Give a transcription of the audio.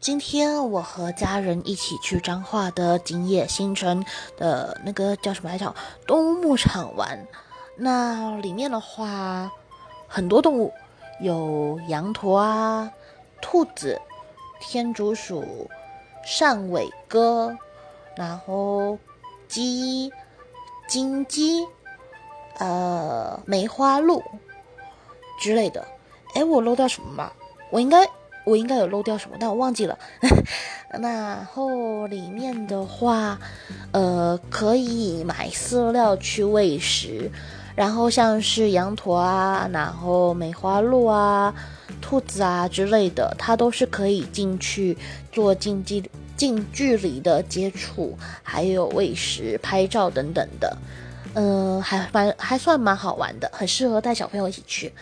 今天我和家人一起去彰化的景野新城的那个叫什么来着？动物牧场玩。那里面的话，很多动物，有羊驼啊、兔子、天竺鼠、扇尾鸽，然后鸡、金鸡，呃，梅花鹿之类的。哎，我漏掉什么吗？我应该。我应该有漏掉什么，但我忘记了。然后里面的话，呃，可以买饲料去喂食，然后像是羊驼啊，然后梅花鹿啊、兔子啊之类的，它都是可以进去做近距近距离的接触，还有喂食、拍照等等的。嗯，还蛮还算蛮好玩的，很适合带小朋友一起去。